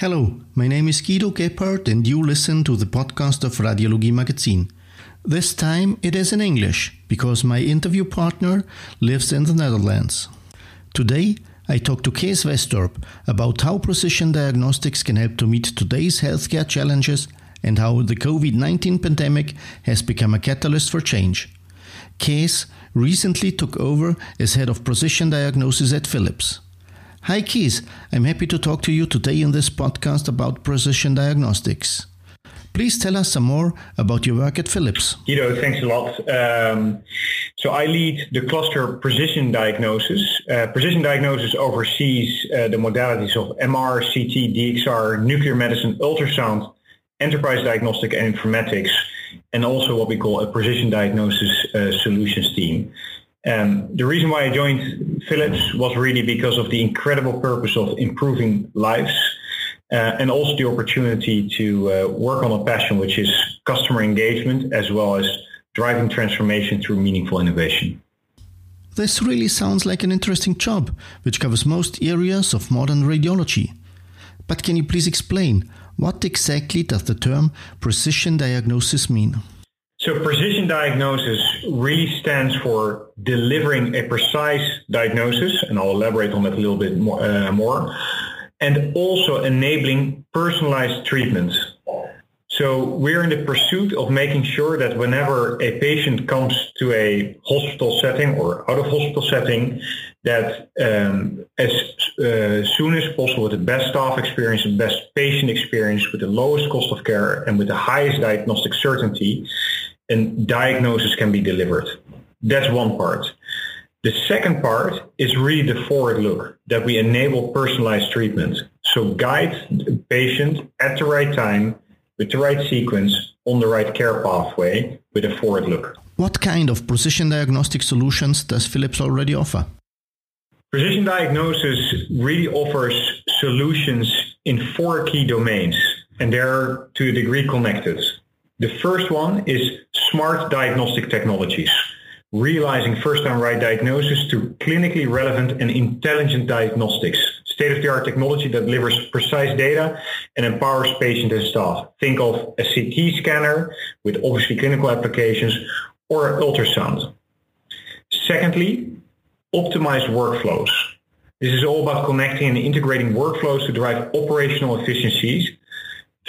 Hello, my name is Guido Gebhardt and you listen to the podcast of Radiologie Magazine. This time it is in English because my interview partner lives in the Netherlands. Today I talk to Kees Wesdorp about how precision diagnostics can help to meet today's healthcare challenges and how the COVID 19 pandemic has become a catalyst for change. Kees recently took over as head of precision diagnosis at Philips. Hi, Kees. I'm happy to talk to you today in this podcast about precision diagnostics. Please tell us some more about your work at Philips. You know, thanks a lot. Um, so I lead the cluster Precision Diagnosis. Uh, precision Diagnosis oversees uh, the modalities of MR, CT, DXR, nuclear medicine, ultrasound, enterprise diagnostic and informatics, and also what we call a precision diagnosis uh, solutions team. Um, the reason why I joined Philips was really because of the incredible purpose of improving lives uh, and also the opportunity to uh, work on a passion which is customer engagement as well as driving transformation through meaningful innovation. This really sounds like an interesting job, which covers most areas of modern radiology. But can you please explain what exactly does the term precision diagnosis mean? So precision diagnosis really stands for delivering a precise diagnosis, and I'll elaborate on that a little bit more, uh, more and also enabling personalized treatments. So we're in the pursuit of making sure that whenever a patient comes to a hospital setting or out of hospital setting, that um, as uh, soon as possible with the best staff experience and best patient experience with the lowest cost of care and with the highest diagnostic certainty, and diagnosis can be delivered. That's one part. The second part is really the forward look that we enable personalized treatment. So guide the patient at the right time with the right sequence on the right care pathway with a forward look. What kind of precision diagnostic solutions does Philips already offer? Precision diagnosis really offers solutions in four key domains and they're to a degree connected. The first one is smart diagnostic technologies, realizing first-time right diagnosis to clinically relevant and intelligent diagnostics, state-of-the-art technology that delivers precise data and empowers patient and staff. Think of a CT scanner with obviously clinical applications or ultrasound. Secondly, optimized workflows. This is all about connecting and integrating workflows to drive operational efficiencies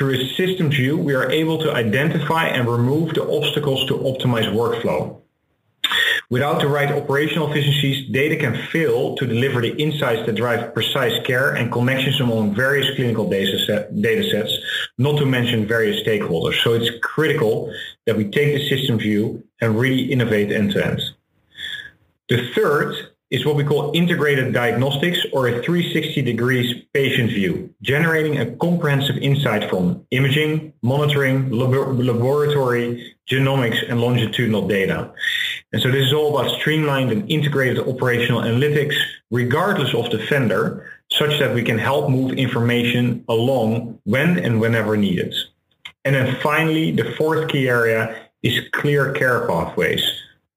through a systems view, we are able to identify and remove the obstacles to optimize workflow. Without the right operational efficiencies, data can fail to deliver the insights that drive precise care and connections among various clinical data, set, data sets, not to mention various stakeholders. So it's critical that we take the system view and really innovate end to end. The third is what we call integrated diagnostics or a 360 degrees patient view, generating a comprehensive insight from imaging, monitoring, lab- laboratory, genomics, and longitudinal data. And so this is all about streamlined and integrated operational analytics, regardless of the vendor, such that we can help move information along when and whenever needed. And then finally, the fourth key area is clear care pathways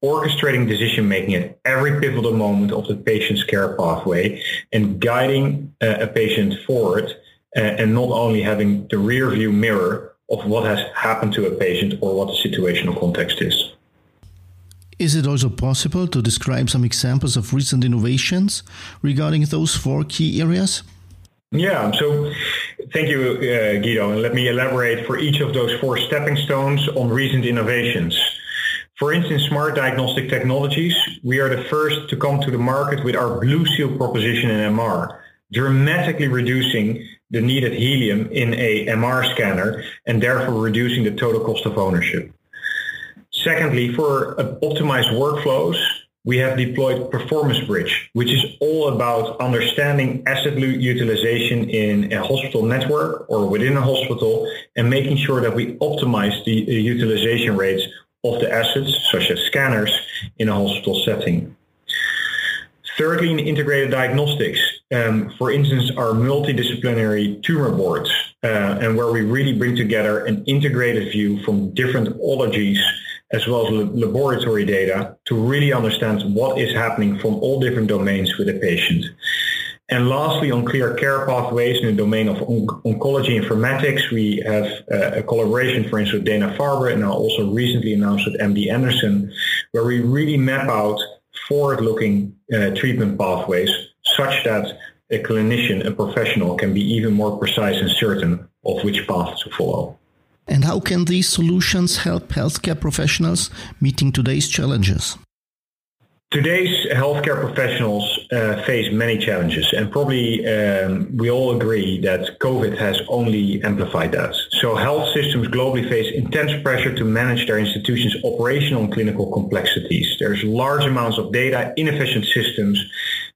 orchestrating decision making at every pivotal moment of the patient's care pathway and guiding uh, a patient forward uh, and not only having the rear view mirror of what has happened to a patient or what the situational context is. Is it also possible to describe some examples of recent innovations regarding those four key areas? Yeah, so thank you, uh, Guido. And let me elaborate for each of those four stepping stones on recent innovations. For instance, smart diagnostic technologies, we are the first to come to the market with our BlueSeal proposition in MR, dramatically reducing the needed helium in a MR scanner and therefore reducing the total cost of ownership. Secondly, for optimized workflows, we have deployed Performance Bridge, which is all about understanding asset utilization in a hospital network or within a hospital and making sure that we optimize the uh, utilization rates of the assets, such as scanners, in a hospital setting. Thirdly, in integrated diagnostics, um, for instance, our multidisciplinary tumor boards, uh, and where we really bring together an integrated view from different ologies as well as laboratory data to really understand what is happening from all different domains with the patient. And lastly, on clear care pathways in the domain of on- oncology informatics, we have uh, a collaboration, for instance, with Dana-Farber and now also recently announced with MD Anderson, where we really map out forward-looking uh, treatment pathways such that a clinician, a professional, can be even more precise and certain of which path to follow. And how can these solutions help healthcare professionals meeting today's challenges? Today's healthcare professionals uh, face many challenges, and probably um, we all agree that COVID has only amplified that. So, health systems globally face intense pressure to manage their institutions' operational and clinical complexities. There's large amounts of data, inefficient systems,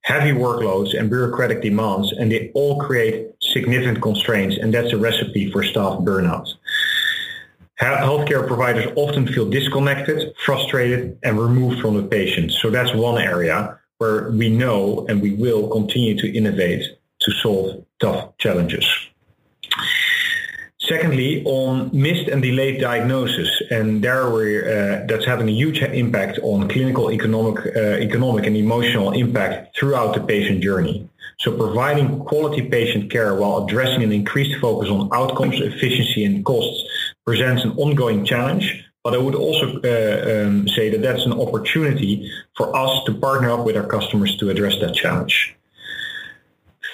heavy workloads, and bureaucratic demands, and they all create significant constraints, and that's a recipe for staff burnout. Healthcare providers often feel disconnected, frustrated, and removed from the patient. So that's one area where we know and we will continue to innovate to solve tough challenges. Secondly, on missed and delayed diagnosis, and there we uh, that's having a huge impact on clinical, economic, uh, economic, and emotional impact throughout the patient journey. So providing quality patient care while addressing an increased focus on outcomes, efficiency, and costs presents an ongoing challenge. But I would also uh, um, say that that's an opportunity for us to partner up with our customers to address that challenge.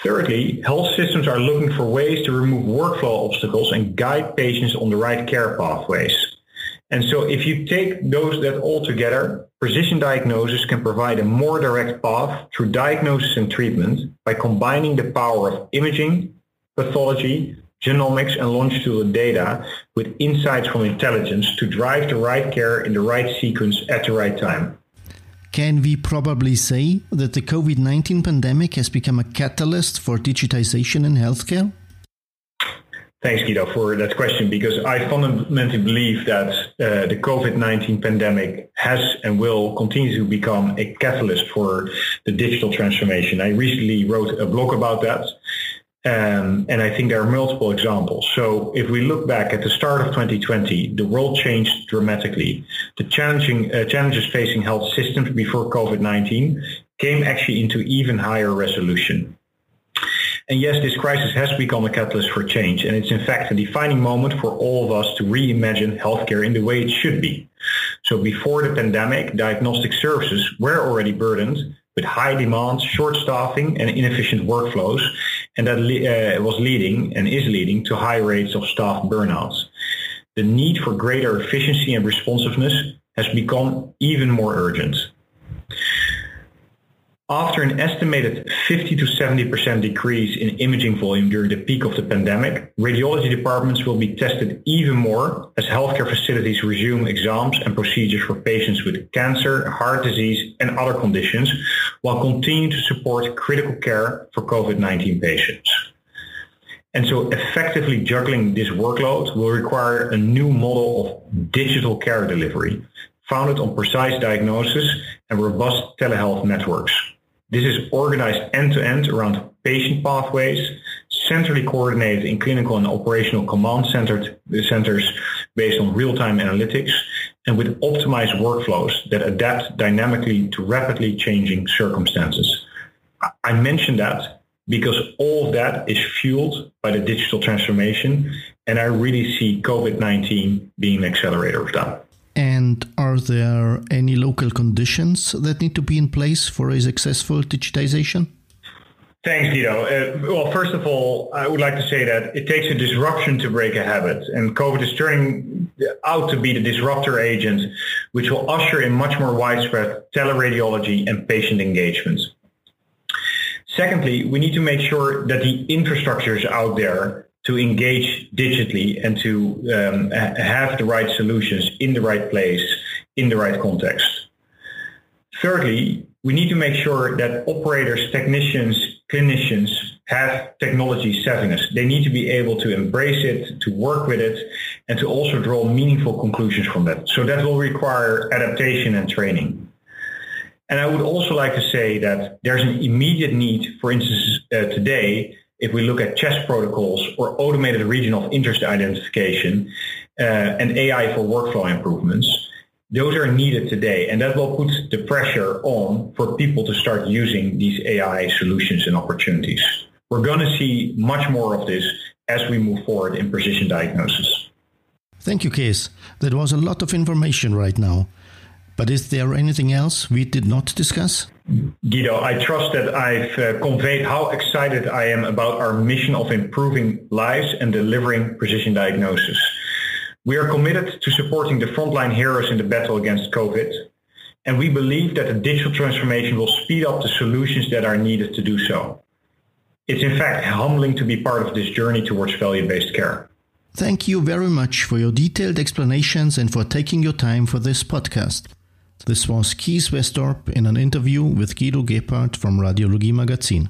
Thirdly, health systems are looking for ways to remove workflow obstacles and guide patients on the right care pathways. And so if you take those that all together, precision diagnosis can provide a more direct path through diagnosis and treatment by combining the power of imaging, pathology, genomics, and longitudinal data with insights from intelligence to drive the right care in the right sequence at the right time. Can we probably say that the COVID 19 pandemic has become a catalyst for digitization in healthcare? Thanks, Guido, for that question, because I fundamentally believe that uh, the COVID-19 pandemic has and will continue to become a catalyst for the digital transformation. I recently wrote a blog about that. Um, and I think there are multiple examples. So if we look back at the start of 2020, the world changed dramatically. The challenging uh, challenges facing health systems before COVID-19 came actually into even higher resolution. And yes, this crisis has become a catalyst for change, and it's in fact a defining moment for all of us to reimagine healthcare in the way it should be. So before the pandemic, diagnostic services were already burdened with high demands, short staffing, and inefficient workflows, and that uh, was leading and is leading to high rates of staff burnouts. The need for greater efficiency and responsiveness has become even more urgent. After an estimated 50 to 70% decrease in imaging volume during the peak of the pandemic, radiology departments will be tested even more as healthcare facilities resume exams and procedures for patients with cancer, heart disease, and other conditions, while continuing to support critical care for COVID-19 patients. And so effectively juggling this workload will require a new model of digital care delivery, founded on precise diagnosis and robust telehealth networks. This is organized end-to-end around patient pathways, centrally coordinated in clinical and operational command centers based on real-time analytics, and with optimized workflows that adapt dynamically to rapidly changing circumstances. I mention that because all of that is fueled by the digital transformation, and I really see COVID-19 being an accelerator of that. And are there any local conditions that need to be in place for a successful digitization? Thanks, Guido. Uh, well, first of all, I would like to say that it takes a disruption to break a habit, and COVID is turning out to be the disruptor agent, which will usher in much more widespread teleradiology and patient engagement. Secondly, we need to make sure that the infrastructure is out there to engage digitally and to um, have the right solutions in the right place, in the right context. Thirdly, we need to make sure that operators, technicians, clinicians have technology savviness. They need to be able to embrace it, to work with it, and to also draw meaningful conclusions from that. So that will require adaptation and training. And I would also like to say that there's an immediate need, for instance, uh, today, if we look at CHESS protocols or automated region of interest identification uh, and AI for workflow improvements, those are needed today. And that will put the pressure on for people to start using these AI solutions and opportunities. We're going to see much more of this as we move forward in precision diagnosis. Thank you, Kees. That was a lot of information right now. But is there anything else we did not discuss? Guido, I trust that I've uh, conveyed how excited I am about our mission of improving lives and delivering precision diagnosis. We are committed to supporting the frontline heroes in the battle against COVID, and we believe that the digital transformation will speed up the solutions that are needed to do so. It's in fact humbling to be part of this journey towards value-based care. Thank you very much for your detailed explanations and for taking your time for this podcast. This was Kees Wesdorp in an interview with Guido Gebhardt from Radiologie Magazin.